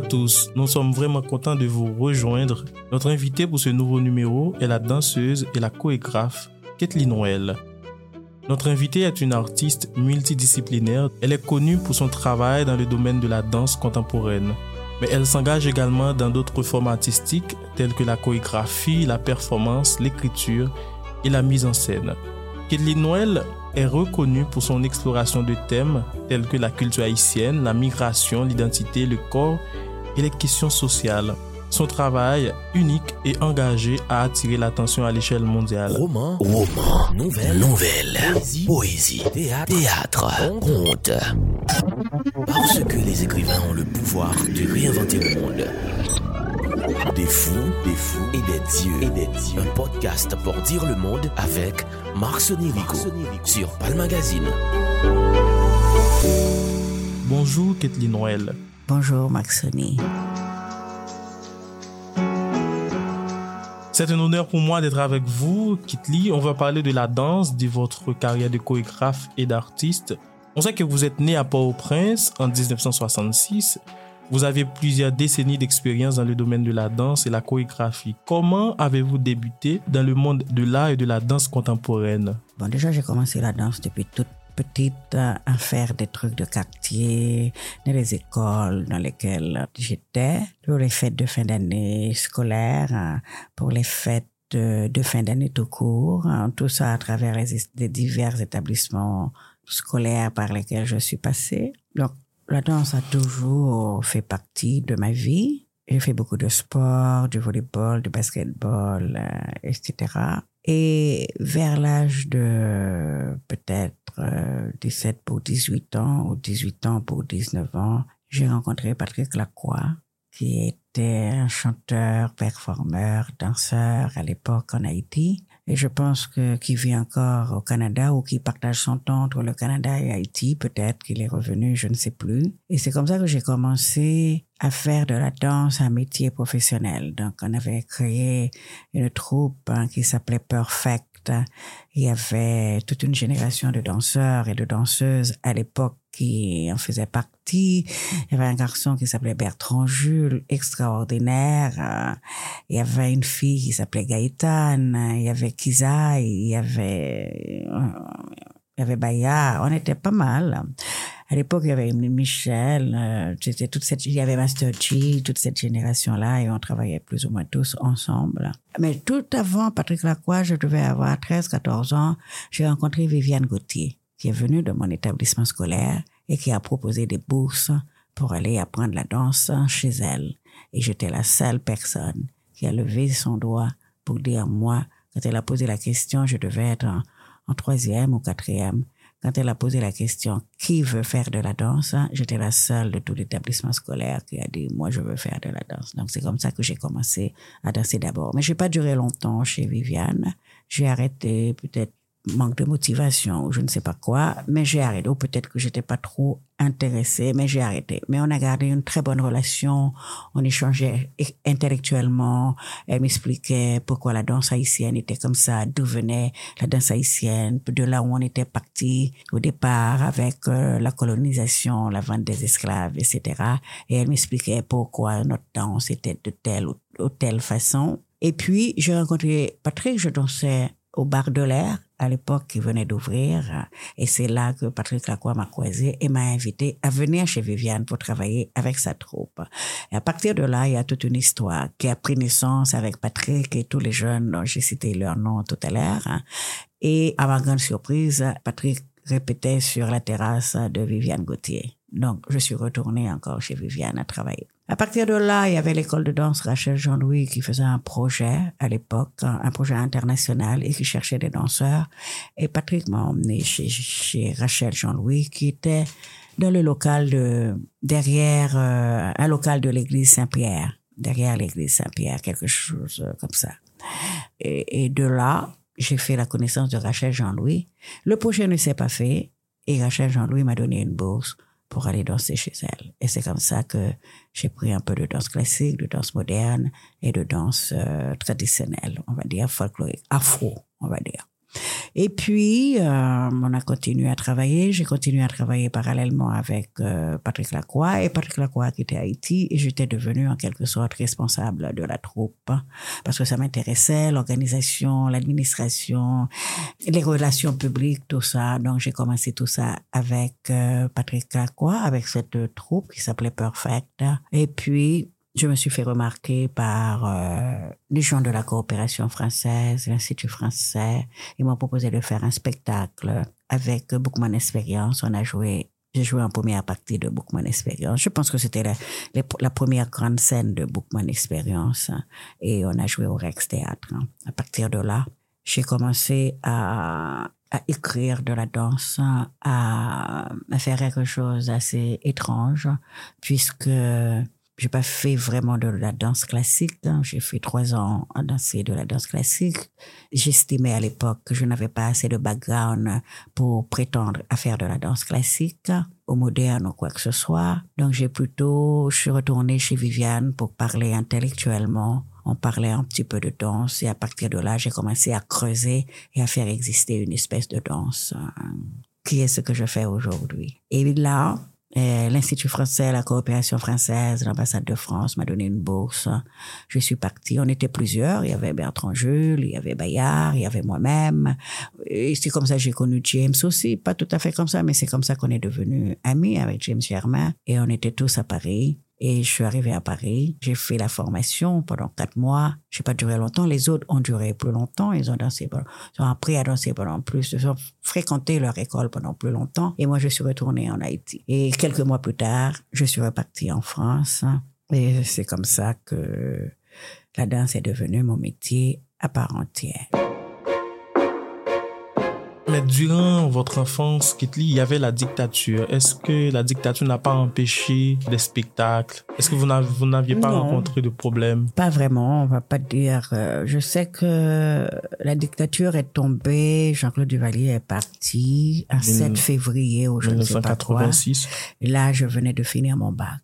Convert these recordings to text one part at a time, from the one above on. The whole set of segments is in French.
tous, nous sommes vraiment contents de vous rejoindre. Notre invitée pour ce nouveau numéro est la danseuse et la chorégraphe Kathleen Noël. Notre invitée est une artiste multidisciplinaire. Elle est connue pour son travail dans le domaine de la danse contemporaine. Mais elle s'engage également dans d'autres formes artistiques telles que la chorégraphie, la performance, l'écriture et la mise en scène. Kathleen Noël est reconnue pour son exploration de thèmes tels que la culture haïtienne, la migration, l'identité, le corps et les questions sociales. Son travail, unique et engagé, a attiré l'attention à l'échelle mondiale. Roman, roman, nouvelle, nouvelle, poésie, poésie théâtre, théâtre, conte. Parce que les écrivains ont le pouvoir de réinventer le monde. Des fous, des fous et des dieux, et des dieux. Un podcast pour dire le monde avec Marc Sonirico sur Palm Magazine. Bonjour Kathleen Noël. Bonjour Maxoni. C'est un honneur pour moi d'être avec vous, Kitli. On va parler de la danse, de votre carrière de chorégraphe et d'artiste. On sait que vous êtes né à Port-au-Prince en 1966. Vous avez plusieurs décennies d'expérience dans le domaine de la danse et la chorégraphie. Comment avez-vous débuté dans le monde de l'art et de la danse contemporaine? Bon, déjà, j'ai commencé la danse depuis toute petite euh, à faire des trucs de quartier dans les écoles dans lesquelles j'étais pour les fêtes de fin d'année scolaire, hein, pour les fêtes de, de fin d'année tout court, hein, tout ça à travers les, les divers établissements scolaires par lesquels je suis passée. Donc, la danse a toujours fait partie de ma vie. J'ai fait beaucoup de sport, du volleyball, du basketball, euh, etc. Et vers l'âge de peut-être euh, 17 pour 18 ans ou 18 ans pour 19 ans, j'ai rencontré Patrick Lacroix, qui était un chanteur, performeur, danseur à l'époque en Haïti. Et je pense que qui vit encore au Canada ou qui partage son temps entre le Canada et Haïti, peut-être qu'il est revenu, je ne sais plus. Et c'est comme ça que j'ai commencé à faire de la danse un métier professionnel. Donc, on avait créé une troupe hein, qui s'appelait Perfect. Il y avait toute une génération de danseurs et de danseuses à l'époque qui en faisait partie. Il y avait un garçon qui s'appelait Bertrand Jules, extraordinaire. Il y avait une fille qui s'appelait Gaëtane. Il y avait Kiza. Il y avait, il y avait Baya. On était pas mal. À l'époque, il y avait Michel, euh, c'était toute cette, il y avait Master G, toute cette génération-là, et on travaillait plus ou moins tous ensemble. Mais tout avant Patrick Lacroix, je devais avoir 13, 14 ans, j'ai rencontré Viviane Gauthier qui est venue de mon établissement scolaire et qui a proposé des bourses pour aller apprendre la danse chez elle. Et j'étais la seule personne qui a levé son doigt pour dire moi, quand elle a posé la question, je devais être en troisième ou quatrième. Quand elle a posé la question qui veut faire de la danse, j'étais la seule de tout l'établissement scolaire qui a dit moi je veux faire de la danse. Donc c'est comme ça que j'ai commencé à danser d'abord. Mais j'ai pas duré longtemps chez Viviane. J'ai arrêté peut-être manque de motivation ou je ne sais pas quoi, mais j'ai arrêté. Ou peut-être que j'étais pas trop intéressée, mais j'ai arrêté. Mais on a gardé une très bonne relation. On échangeait intellectuellement. Elle m'expliquait pourquoi la danse haïtienne était comme ça, d'où venait la danse haïtienne, de là où on était parti au départ avec euh, la colonisation, la vente des esclaves, etc. Et elle m'expliquait pourquoi notre danse était de telle ou, telle façon. Et puis, j'ai rencontré Patrick, je dansais au bar de l'air à l'époque qui venait d'ouvrir. Et c'est là que Patrick Lacroix m'a croisé et m'a invité à venir chez Viviane pour travailler avec sa troupe. Et à partir de là, il y a toute une histoire qui a pris naissance avec Patrick et tous les jeunes dont j'ai cité leur nom tout à l'heure. Et à ma grande surprise, Patrick répétait sur la terrasse de Viviane Gauthier. Donc, je suis retournée encore chez Viviane à travailler. À partir de là, il y avait l'école de danse Rachel Jean-Louis qui faisait un projet à l'époque, un projet international et qui cherchait des danseurs. Et Patrick m'a emmené chez, Rachel Jean-Louis qui était dans le local de, derrière, euh, un local de l'église Saint-Pierre, derrière l'église Saint-Pierre, quelque chose comme ça. Et de là, j'ai fait la connaissance de Rachel Jean-Louis. Le projet ne s'est pas fait et Rachel Jean-Louis m'a donné une bourse pour aller danser chez elle. Et c'est comme ça que j'ai pris un peu de danse classique, de danse moderne et de danse euh, traditionnelle, on va dire folklorique, afro, on va dire. Et puis, euh, on a continué à travailler. J'ai continué à travailler parallèlement avec euh, Patrick Lacroix et Patrick Lacroix a quitté Haïti et j'étais devenue en quelque sorte responsable de la troupe parce que ça m'intéressait, l'organisation, l'administration, les relations publiques, tout ça. Donc, j'ai commencé tout ça avec euh, Patrick Lacroix, avec cette troupe qui s'appelait Perfect. Et puis, je me suis fait remarquer par euh, les gens de la coopération française, l'Institut français. Ils m'ont proposé de faire un spectacle avec Bookman Experience. On a joué, j'ai joué en première partie de Bookman Experience. Je pense que c'était la, première grande scène de Bookman Experience. Et on a joué au Rex Théâtre. À partir de là, j'ai commencé à, à écrire de la danse, à, à faire quelque chose d'assez étrange, puisque j'ai pas fait vraiment de la danse classique. Hein. J'ai fait trois ans à danser de la danse classique. J'estimais à l'époque que je n'avais pas assez de background pour prétendre à faire de la danse classique au moderne ou quoi que ce soit. Donc j'ai plutôt, je suis retournée chez Viviane pour parler intellectuellement. On parlait un petit peu de danse et à partir de là, j'ai commencé à creuser et à faire exister une espèce de danse hein, qui est ce que je fais aujourd'hui. Et là, L'Institut français, la coopération française, l'ambassade de France m'a donné une bourse. Je suis partie. On était plusieurs. Il y avait Bertrand Jules, il y avait Bayard, il y avait moi-même. Et c'est comme ça que j'ai connu James aussi. Pas tout à fait comme ça, mais c'est comme ça qu'on est devenus amis avec James Germain. Et on était tous à Paris. Et je suis arrivée à Paris. J'ai fait la formation pendant quatre mois. Je n'ai pas duré longtemps. Les autres ont duré plus longtemps. Ils ont dansé, ils ont appris à danser pendant plus. Ils ont fréquenté leur école pendant plus longtemps. Et moi, je suis retournée en Haïti. Et quelques mois plus tard, je suis repartie en France. Et c'est comme ça que la danse est devenue mon métier à part entière. Mais durant votre enfance, Kitli, il y avait la dictature. Est-ce que la dictature n'a pas empêché des spectacles? Est-ce que vous n'aviez pas rencontré de problèmes Pas vraiment, on va pas dire. Euh, je sais que la dictature est tombée, Jean-Claude Duvalier est parti un 7 février au 1986. Et là, je venais de finir mon bac.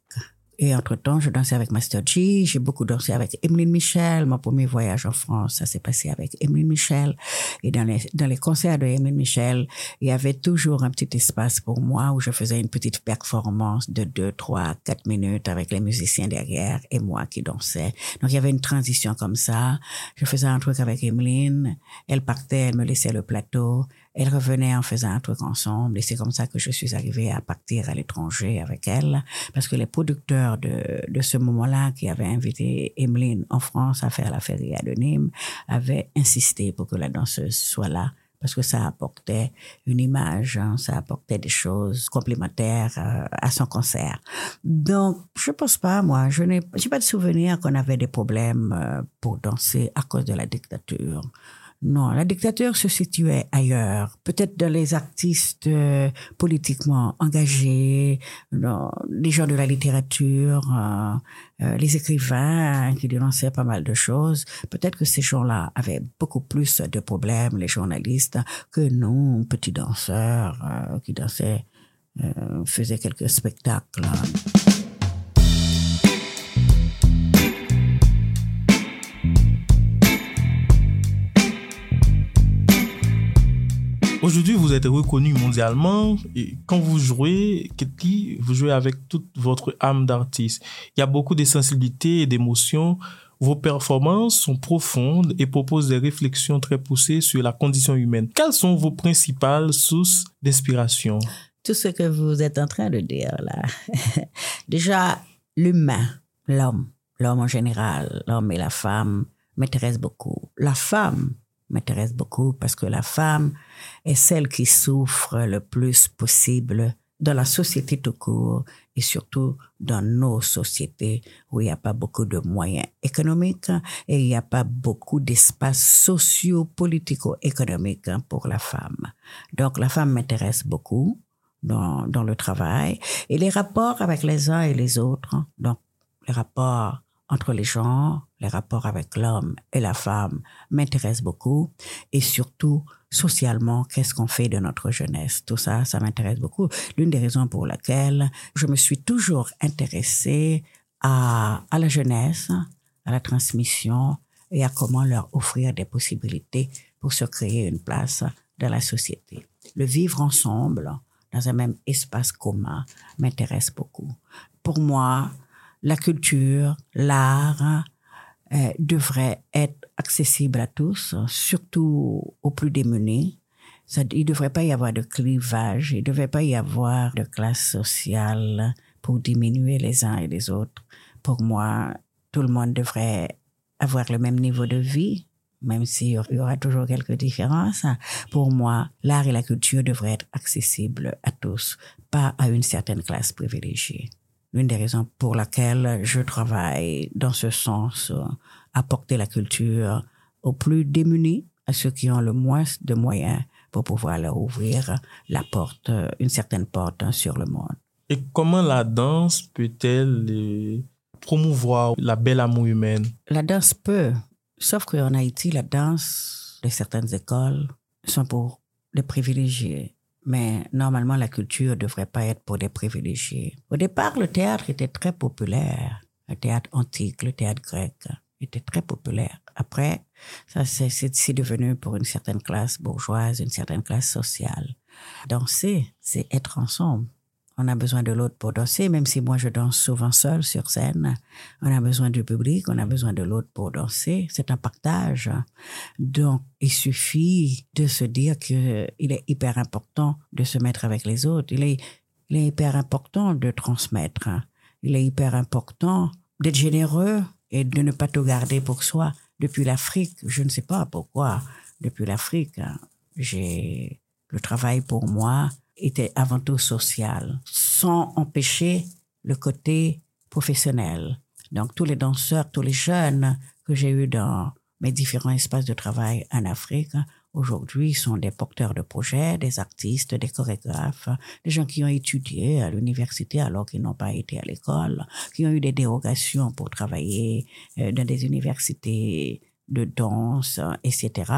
Et entre-temps, je dansais avec Master G, j'ai beaucoup dansé avec Emeline Michel. Mon premier voyage en France, ça s'est passé avec Emeline Michel. Et dans les, dans les concerts de Emeline Michel, il y avait toujours un petit espace pour moi où je faisais une petite performance de deux, trois, quatre minutes avec les musiciens derrière et moi qui dansais. Donc il y avait une transition comme ça. Je faisais un truc avec Emeline. Elle partait, elle me laissait le plateau. Elle revenait en faisant un truc ensemble et c'est comme ça que je suis arrivée à partir à l'étranger avec elle parce que les producteurs de, de ce moment-là qui avaient invité Emeline en France à faire la feria de Nîmes avaient insisté pour que la danseuse soit là parce que ça apportait une image, hein, ça apportait des choses complémentaires euh, à son concert. Donc, je pense pas, moi, je n'ai pas de souvenir qu'on avait des problèmes euh, pour danser à cause de la dictature. Non, la dictature se situait ailleurs, peut-être dans les artistes euh, politiquement engagés, dans les gens de la littérature, euh, euh, les écrivains qui dénonçaient pas mal de choses. Peut-être que ces gens-là avaient beaucoup plus de problèmes, les journalistes, que nous, petits danseurs qui dansaient, faisaient quelques spectacles. Aujourd'hui, vous êtes reconnu mondialement. Quand vous jouez, vous jouez avec toute votre âme d'artiste? Il y a beaucoup de sensibilité et d'émotions. Vos performances sont profondes et proposent des réflexions très poussées sur la condition humaine. Quelles sont vos principales sources d'inspiration? Tout ce que vous êtes en train de dire là. Déjà, l'humain, l'homme, l'homme en général, l'homme et la femme m'intéressent beaucoup. La femme m'intéresse beaucoup parce que la femme est celle qui souffre le plus possible dans la société tout court et surtout dans nos sociétés où il n'y a pas beaucoup de moyens économiques et il n'y a pas beaucoup d'espace socio-politico-économique pour la femme. Donc la femme m'intéresse beaucoup dans, dans le travail et les rapports avec les uns et les autres, donc les rapports entre les gens, les rapports avec l'homme et la femme m'intéressent beaucoup et surtout socialement, qu'est-ce qu'on fait de notre jeunesse? Tout ça, ça m'intéresse beaucoup. L'une des raisons pour laquelle je me suis toujours intéressée à, à la jeunesse, à la transmission et à comment leur offrir des possibilités pour se créer une place dans la société. Le vivre ensemble, dans un même espace commun, m'intéresse beaucoup. Pour moi, la culture, l'art euh, devrait être accessible à tous, surtout aux plus démunis. Il ne devrait pas y avoir de clivage, il ne devrait pas y avoir de classe sociale pour diminuer les uns et les autres. Pour moi, tout le monde devrait avoir le même niveau de vie, même s'il y aura toujours quelques différences. Pour moi, l'art et la culture devraient être accessibles à tous, pas à une certaine classe privilégiée. L'une des raisons pour laquelle je travaille dans ce sens, apporter la culture aux plus démunis, à ceux qui ont le moins de moyens pour pouvoir leur ouvrir la porte, une certaine porte sur le monde. Et comment la danse peut-elle euh, promouvoir la belle amour humaine? La danse peut, sauf qu'en Haïti, la danse de certaines écoles sont pour les privilégiés. Mais normalement, la culture ne devrait pas être pour des privilégiés. Au départ, le théâtre était très populaire. Le théâtre antique, le théâtre grec était très populaire. Après, ça, c'est devenu pour une certaine classe bourgeoise, une certaine classe sociale. Danser, c'est être ensemble. On a besoin de l'autre pour danser, même si moi je danse souvent seul sur scène. On a besoin du public, on a besoin de l'autre pour danser. C'est un partage. Donc, il suffit de se dire que il est hyper important de se mettre avec les autres. Il est, il est hyper important de transmettre. Il est hyper important d'être généreux et de ne pas tout garder pour soi. Depuis l'Afrique, je ne sais pas pourquoi, depuis l'Afrique, j'ai le travail pour moi était avant tout social, sans empêcher le côté professionnel. Donc tous les danseurs, tous les jeunes que j'ai eus dans mes différents espaces de travail en Afrique aujourd'hui sont des porteurs de projets, des artistes, des chorégraphes, des gens qui ont étudié à l'université alors qu'ils n'ont pas été à l'école, qui ont eu des dérogations pour travailler euh, dans des universités de danse, etc.,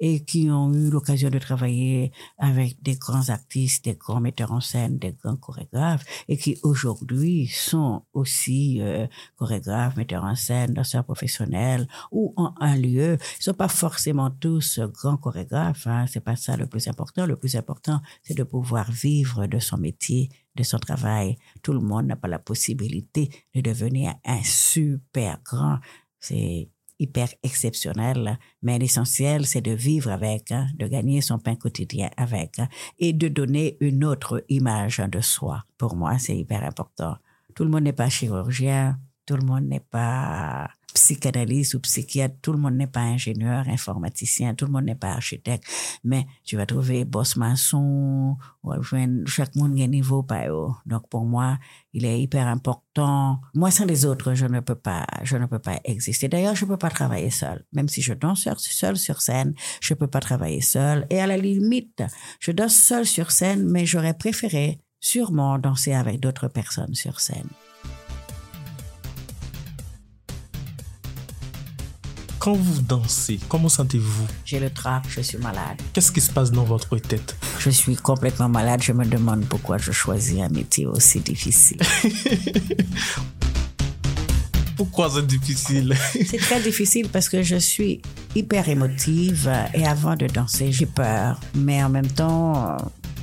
et qui ont eu l'occasion de travailler avec des grands artistes, des grands metteurs en scène, des grands chorégraphes, et qui aujourd'hui sont aussi euh, chorégraphes, metteurs en scène, danseurs professionnels, ou en un lieu. Ils sont pas forcément tous grands chorégraphes, hein, c'est pas ça le plus important. Le plus important, c'est de pouvoir vivre de son métier, de son travail. Tout le monde n'a pas la possibilité de devenir un super grand. C'est hyper exceptionnel, mais l'essentiel, c'est de vivre avec, hein, de gagner son pain quotidien avec hein, et de donner une autre image de soi. Pour moi, c'est hyper important. Tout le monde n'est pas chirurgien, tout le monde n'est pas psychanalyste ou psychiatre, tout le monde n'est pas ingénieur, informaticien, tout le monde n'est pas architecte, mais tu vas trouver boss maçon, chaque monde a un niveau pas Donc pour moi, il est hyper important. Moi sans les autres, je ne peux pas, je ne peux pas exister. D'ailleurs, je peux pas travailler seul. Même si je danse seul sur scène, je peux pas travailler seul. Et à la limite, je danse seul sur scène, mais j'aurais préféré sûrement danser avec d'autres personnes sur scène. Quand vous dansez, comment sentez-vous? J'ai le trac, je suis malade. Qu'est-ce qui se passe dans votre tête? Je suis complètement malade, je me demande pourquoi je choisis un métier aussi difficile. pourquoi c'est difficile? C'est très difficile parce que je suis hyper émotive et avant de danser, j'ai peur. Mais en même temps,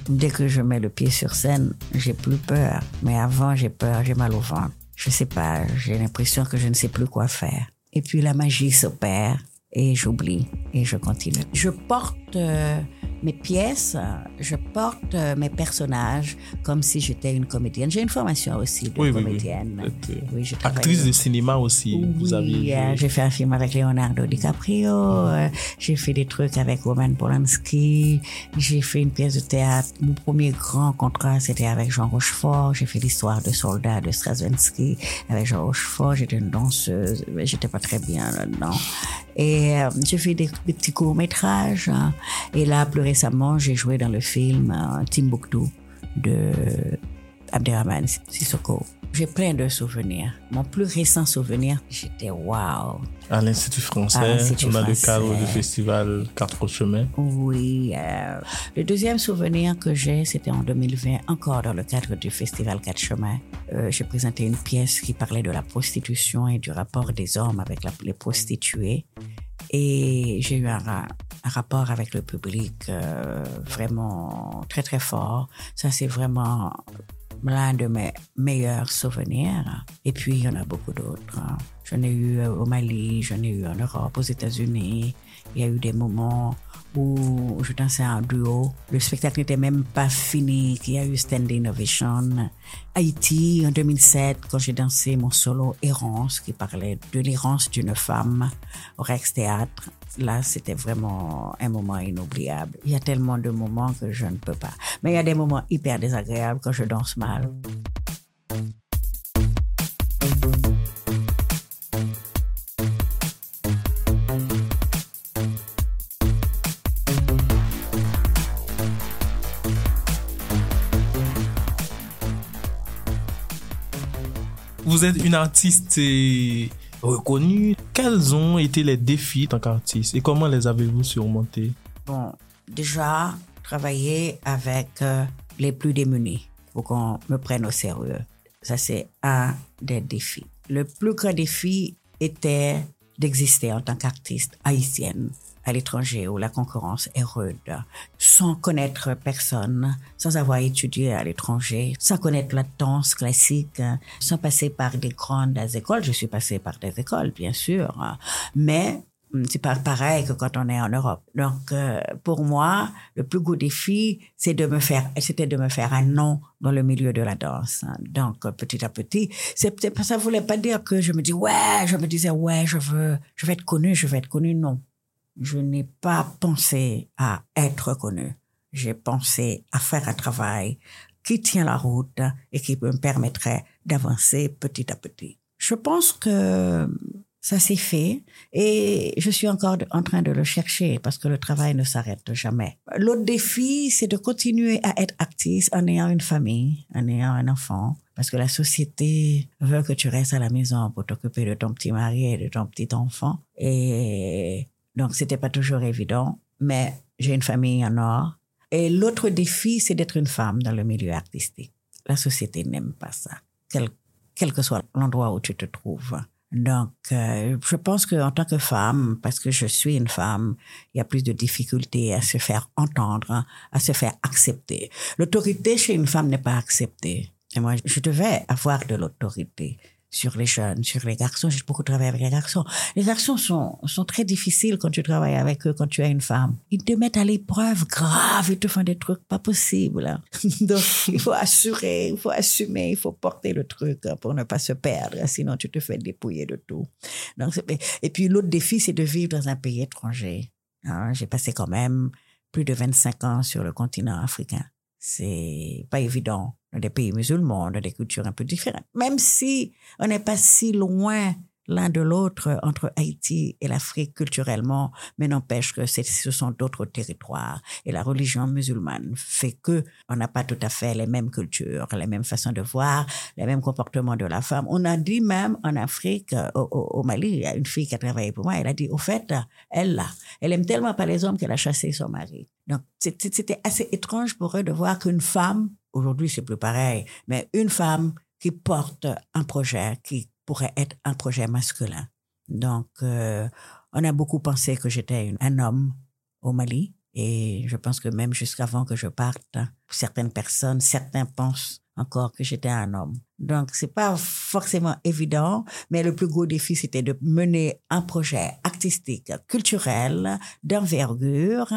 dès que je mets le pied sur scène, j'ai plus peur. Mais avant, j'ai peur, j'ai mal au ventre. Je sais pas, j'ai l'impression que je ne sais plus quoi faire. Et puis la magie s'opère et j'oublie et je continue. Je porte euh, mes pièces, je porte euh, mes personnages comme si j'étais une comédienne. J'ai une formation aussi de comédienne. Oui, oui. Actrice de cinéma aussi, vous avez euh, j'ai fait un film avec Leonardo DiCaprio, euh, j'ai fait des trucs avec Roman Polanski, j'ai fait une pièce de théâtre. Mon premier grand contrat, c'était avec Jean Rochefort. J'ai fait l'histoire de soldats de Stravinsky avec Jean Rochefort. J'étais une danseuse, mais j'étais pas très bien là-dedans. Et j'ai fait des, petits courts-métrages. Hein. Et là, plus récemment, j'ai joué dans le film euh, Timbuktu de Abderrahman Sissoko. J'ai plein de souvenirs. Mon plus récent souvenir, j'étais wow. À l'Institut français, dans le cadre du festival Quatre Chemins. Oui. Euh, le deuxième souvenir que j'ai, c'était en 2020, encore dans le cadre du festival Quatre Chemins. Euh, j'ai présenté une pièce qui parlait de la prostitution et du rapport des hommes avec les prostituées. Et j'ai eu un, un rapport avec le public euh, vraiment très très fort. Ça, c'est vraiment l'un de mes meilleurs souvenirs. Et puis, il y en a beaucoup d'autres. J'en ai eu au Mali, j'en ai eu en Europe, aux États-Unis. Il y a eu des moments où je dansais en duo. Le spectacle n'était même pas fini, qu'il y a eu standing ovation. Haïti, en 2007, quand j'ai dansé mon solo Errance, qui parlait de l'errance d'une femme au Rex Théâtre. Là, c'était vraiment un moment inoubliable. Il y a tellement de moments que je ne peux pas. Mais il y a des moments hyper désagréables quand je danse mal. Vous êtes une artiste euh, reconnue. Quels ont été les défis en tant qu'artiste et comment les avez-vous surmontés? Bon, déjà, travailler avec euh, les plus démunis. Faut qu'on me prenne au sérieux. Ça, c'est un des défis. Le plus grand défi était d'exister en tant qu'artiste haïtienne à l'étranger où la concurrence est rude, sans connaître personne, sans avoir étudié à l'étranger, sans connaître la danse classique, sans passer par des grandes écoles. Je suis passée par des écoles, bien sûr, mais c'est pas pareil que quand on est en Europe. Donc, euh, pour moi, le plus gros défi, c'est de me faire, c'était de me faire un nom dans le milieu de la danse. Donc, petit à petit, c'est ça voulait pas dire que je me dis ouais, je me disais ouais, je veux, je vais être connu, je vais être connu. Non, je n'ai pas pensé à être connu. J'ai pensé à faire un travail qui tient la route et qui me permettrait d'avancer petit à petit. Je pense que ça s'est fait et je suis encore en train de le chercher parce que le travail ne s'arrête jamais. L'autre défi, c'est de continuer à être actrice en ayant une famille, en ayant un enfant, parce que la société veut que tu restes à la maison pour t'occuper de ton petit mari et de ton petit enfant. Et donc, c'était pas toujours évident, mais j'ai une famille en or. Et l'autre défi, c'est d'être une femme dans le milieu artistique. La société n'aime pas ça, quel, quel que soit l'endroit où tu te trouves. Donc, euh, je pense qu'en tant que femme, parce que je suis une femme, il y a plus de difficultés à se faire entendre, à se faire accepter. L'autorité chez une femme n'est pas acceptée. Et moi, je devais avoir de l'autorité sur les jeunes, sur les garçons. J'ai beaucoup travaillé avec les garçons. Les garçons sont, sont très difficiles quand tu travailles avec eux, quand tu es une femme. Ils te mettent à l'épreuve grave, ils te font des trucs pas possibles. Donc, il faut assurer, il faut assumer, il faut porter le truc pour ne pas se perdre, sinon tu te fais dépouiller de tout. Donc, et puis l'autre défi, c'est de vivre dans un pays étranger. Hein, j'ai passé quand même plus de 25 ans sur le continent africain. C'est pas évident dans des pays musulmans, dans des cultures un peu différentes. Même si on n'est pas si loin l'un de l'autre entre Haïti et l'Afrique culturellement, mais n'empêche que ce sont d'autres territoires. Et la religion musulmane fait que on n'a pas tout à fait les mêmes cultures, les mêmes façons de voir, les mêmes comportements de la femme. On a dit même en Afrique, au, au, Mali, il y a une fille qui a travaillé pour moi, elle a dit, au fait, elle là, elle aime tellement pas les hommes qu'elle a chassé son mari. Donc, c'était assez étrange pour eux de voir qu'une femme, aujourd'hui c'est plus pareil, mais une femme qui porte un projet, qui pourrait être un projet masculin. Donc, euh, on a beaucoup pensé que j'étais un homme au Mali. Et je pense que même jusqu'avant que je parte, certaines personnes, certains pensent encore que j'étais un homme. Donc, c'est pas forcément évident, mais le plus gros défi, c'était de mener un projet artistique, culturel, d'envergure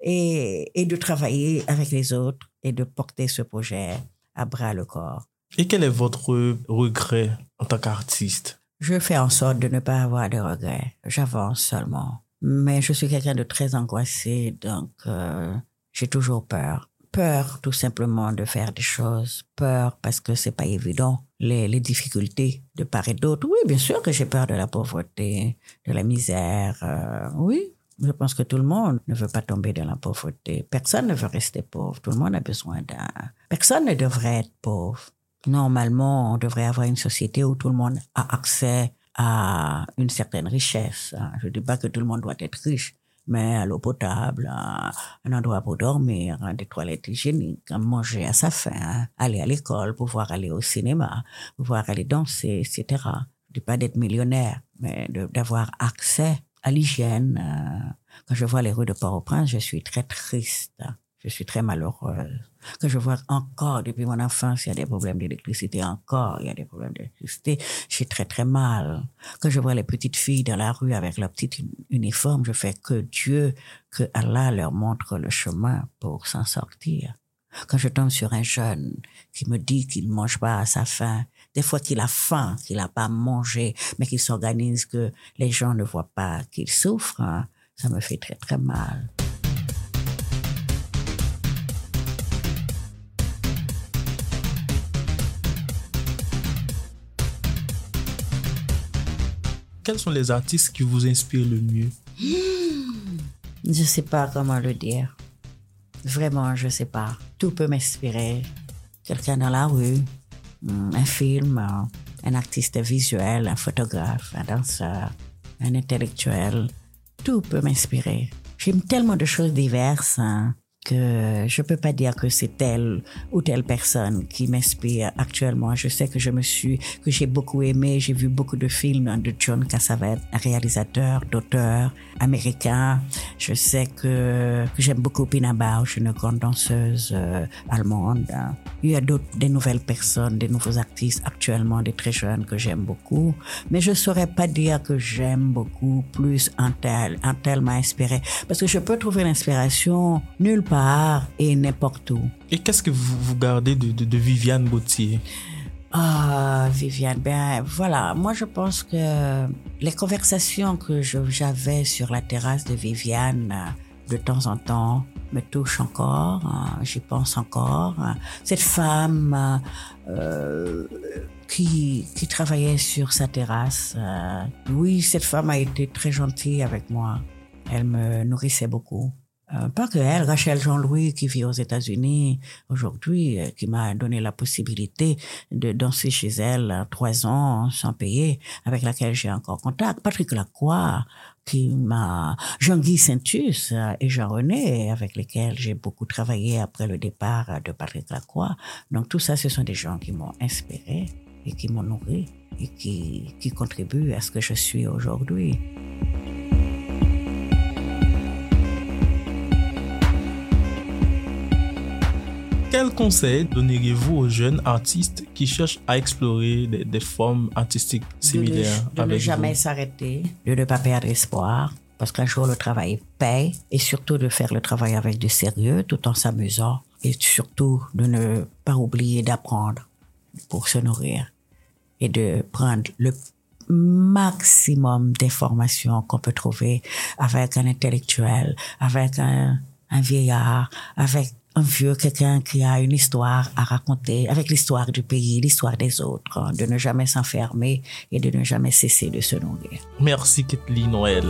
et, et de travailler avec les autres et de porter ce projet à bras le corps. Et quel est votre regret en tant qu'artiste? Je fais en sorte de ne pas avoir de regrets. J'avance seulement. Mais je suis quelqu'un de très angoissé, donc euh, j'ai toujours peur. Peur tout simplement de faire des choses. Peur parce que c'est pas évident. Les, difficultés de part et d'autre. Oui, bien sûr que j'ai peur de la pauvreté, de la misère. Euh, oui, je pense que tout le monde ne veut pas tomber dans la pauvreté. Personne ne veut rester pauvre. Tout le monde a besoin d'un... Personne ne devrait être pauvre. Normalement, on devrait avoir une société où tout le monde a accès à une certaine richesse. Je ne dis pas que tout le monde doit être riche, mais à l'eau potable, un endroit pour dormir, des toilettes hygiéniques, manger à sa faim, aller à l'école, pouvoir aller au cinéma, pouvoir aller danser, etc. Je ne dis pas d'être millionnaire, mais d'avoir accès à l'hygiène, Quand je vois les rues de Port-au-Prince, je suis très triste. Je suis très malheureuse. Quand je vois encore, depuis mon enfance, il y a des problèmes d'électricité, encore, il y a des problèmes d'électricité, je très, très mal. Quand je vois les petites filles dans la rue avec leur petit uniforme, je fais que Dieu, que Allah leur montre le chemin pour s'en sortir. Quand je tombe sur un jeune qui me dit qu'il ne mange pas à sa faim, des fois qu'il a faim, qu'il n'a pas mangé, mais qu'il s'organise que les gens ne voient pas qu'il souffre, hein, ça me fait très très mal. Quels sont les artistes qui vous inspirent le mieux? Je ne sais pas comment le dire. Vraiment, je ne sais pas. Tout peut m'inspirer. Quelqu'un dans la rue, mm, un film, euh, un artiste visuel, un photographe, un danseur, un intellectuel. Tout peut m'inspirer. J'aime tellement de choses diverses. Hein que je peux pas dire que c'est telle ou telle personne qui m'inspire actuellement. Je sais que je me suis, que j'ai beaucoup aimé, j'ai vu beaucoup de films de John Cassavetes, réalisateur, d'auteur américain. Je sais que, que j'aime beaucoup Pina Bausch, une grande danseuse euh, allemande. Il y a d'autres, des nouvelles personnes, des nouveaux artistes actuellement, des très jeunes que j'aime beaucoup. Mais je saurais pas dire que j'aime beaucoup plus un tel, un tel m'a inspiré. Parce que je peux trouver l'inspiration nulle part et n'importe où. Et qu'est-ce que vous, vous gardez de, de, de Viviane Gauthier? Ah, Viviane, ben voilà, moi je pense que les conversations que j'avais sur la terrasse de Viviane de temps en temps me touchent encore, hein, j'y pense encore. Cette femme euh, qui, qui travaillait sur sa terrasse, euh, oui, cette femme a été très gentille avec moi. Elle me nourrissait beaucoup. Euh, pas que elle, Rachel Jean-Louis, qui vit aux États-Unis aujourd'hui, euh, qui m'a donné la possibilité de danser chez elle trois ans sans payer, avec laquelle j'ai encore contact. Patrick Lacroix, qui m'a, Jean-Guy Saintus euh, et Jean-René, avec lesquels j'ai beaucoup travaillé après le départ de Patrick Lacroix. Donc tout ça, ce sont des gens qui m'ont inspiré et qui m'ont nourri et qui, qui contribuent à ce que je suis aujourd'hui. Quel conseil donneriez-vous aux jeunes artistes qui cherchent à explorer des, formes artistiques similaires De ne, de ne jamais s'arrêter, de ne pas perdre espoir, parce qu'un jour le travail paye, et surtout de faire le travail avec du sérieux tout en s'amusant, et surtout de ne pas oublier d'apprendre pour se nourrir, et de prendre le maximum d'informations qu'on peut trouver avec un intellectuel, avec un, un vieillard, avec un vieux, quelqu'un qui a une histoire à raconter avec l'histoire du pays, l'histoire des autres, hein, de ne jamais s'enfermer et de ne jamais cesser de se nourrir. Merci Kathleen Noël.